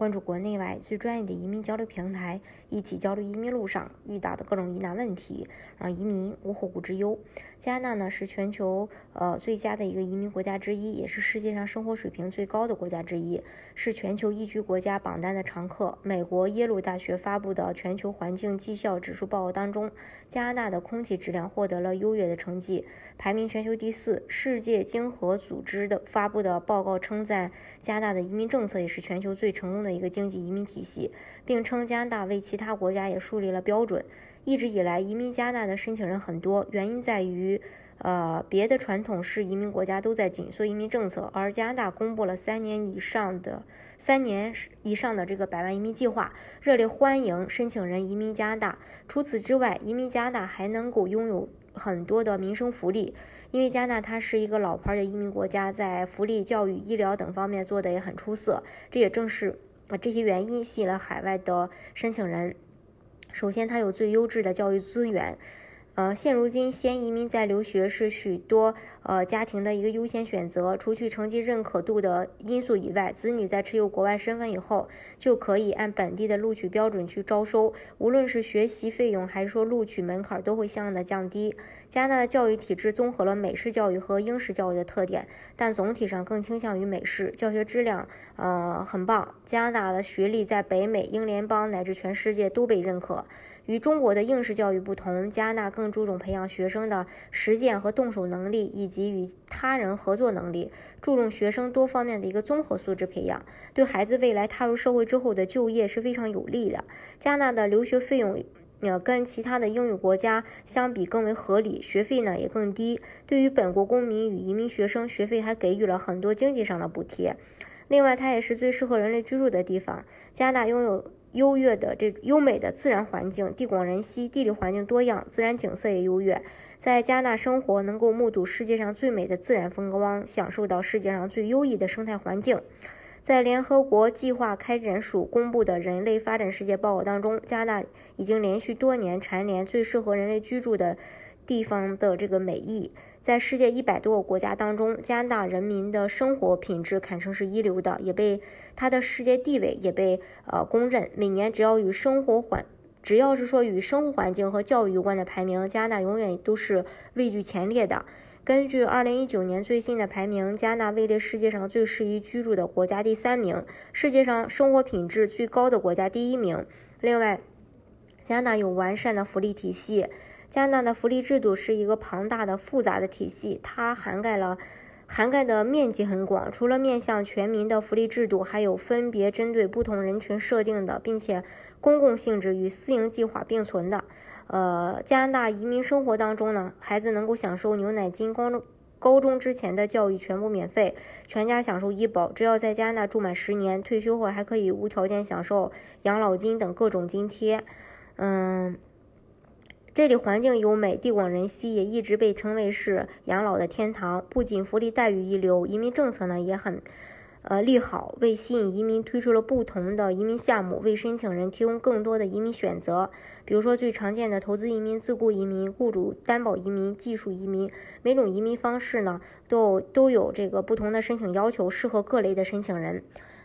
关注国内外最专业的移民交流平台，一起交流移民路上遇到的各种疑难问题，让移民无后顾之忧。加拿大呢是全球呃最佳的一个移民国家之一，也是世界上生活水平最高的国家之一，是全球宜居国家榜单的常客。美国耶鲁大学发布的全球环境绩效指数报告当中，加拿大的空气质量获得了优越的成绩，排名全球第四。世界经合组织的发布的报告称赞。加拿大的移民政策也是全球最成功的一个经济移民体系，并称加拿大为其他国家也树立了标准。一直以来，移民加拿大的申请人很多，原因在于，呃，别的传统式移民国家都在紧缩移民政策，而加拿大公布了三年以上的三年以上的这个百万移民计划，热烈欢迎申请人移民加拿大。除此之外，移民加拿大还能够拥有很多的民生福利。因为加拿大它是一个老牌的移民国家，在福利、教育、医疗等方面做得也很出色，这也正是啊这些原因吸引了海外的申请人。首先，它有最优质的教育资源。呃，现如今，先移民再留学是许多呃家庭的一个优先选择。除去成绩认可度的因素以外，子女在持有国外身份以后，就可以按本地的录取标准去招收。无论是学习费用还是说录取门槛，都会相应的降低。加拿大的教育体制综合了美式教育和英式教育的特点，但总体上更倾向于美式，教学质量呃很棒。加拿大的学历在北美、英联邦乃至全世界都被认可。与中国的应试教育不同，加拿大更注重培养学生的实践和动手能力，以及与他人合作能力，注重学生多方面的一个综合素质培养，对孩子未来踏入社会之后的就业是非常有利的。加拿大的留学费用，呃，跟其他的英语国家相比更为合理，学费呢也更低。对于本国公民与移民学生，学费还给予了很多经济上的补贴。另外，它也是最适合人类居住的地方。加拿大拥有。优越的这优美的自然环境，地广人稀，地理环境多样，自然景色也优越。在加拿大生活，能够目睹世界上最美的自然风光，享受到世界上最优异的生态环境。在联合国计划开展署公布的人类发展世界报告当中，加拿大已经连续多年蝉联最适合人类居住的。地方的这个美意，在世界一百多个国家当中，加拿大人民的生活品质堪称是一流的，也被它的世界地位也被呃公认。每年只要与生活环，只要是说与生活环境和教育有关的排名，加拿大永远都是位居前列的。根据二零一九年最新的排名，加拿大位列世界上最适宜居住的国家第三名，世界上生活品质最高的国家第一名。另外，加拿大有完善的福利体系。加拿大的福利制度是一个庞大的、复杂的体系，它涵盖了涵盖的面积很广。除了面向全民的福利制度，还有分别针对不同人群设定的，并且公共性质与私营计划并存的。呃，加拿大移民生活当中呢，孩子能够享受牛奶金，高中高中之前的教育全部免费，全家享受医保。只要在加拿大住满十年，退休后还可以无条件享受养老金等各种津贴。嗯。这里环境优美，地广人稀，也一直被称为是养老的天堂。不仅福利待遇一流，移民政策呢也很，呃利好，为吸引移民推出了不同的移民项目，为申请人提供更多的移民选择。比如说最常见的投资移民、自雇移民、雇主担保移民、技术移民，每种移民方式呢都都有这个不同的申请要求，适合各类的申请人。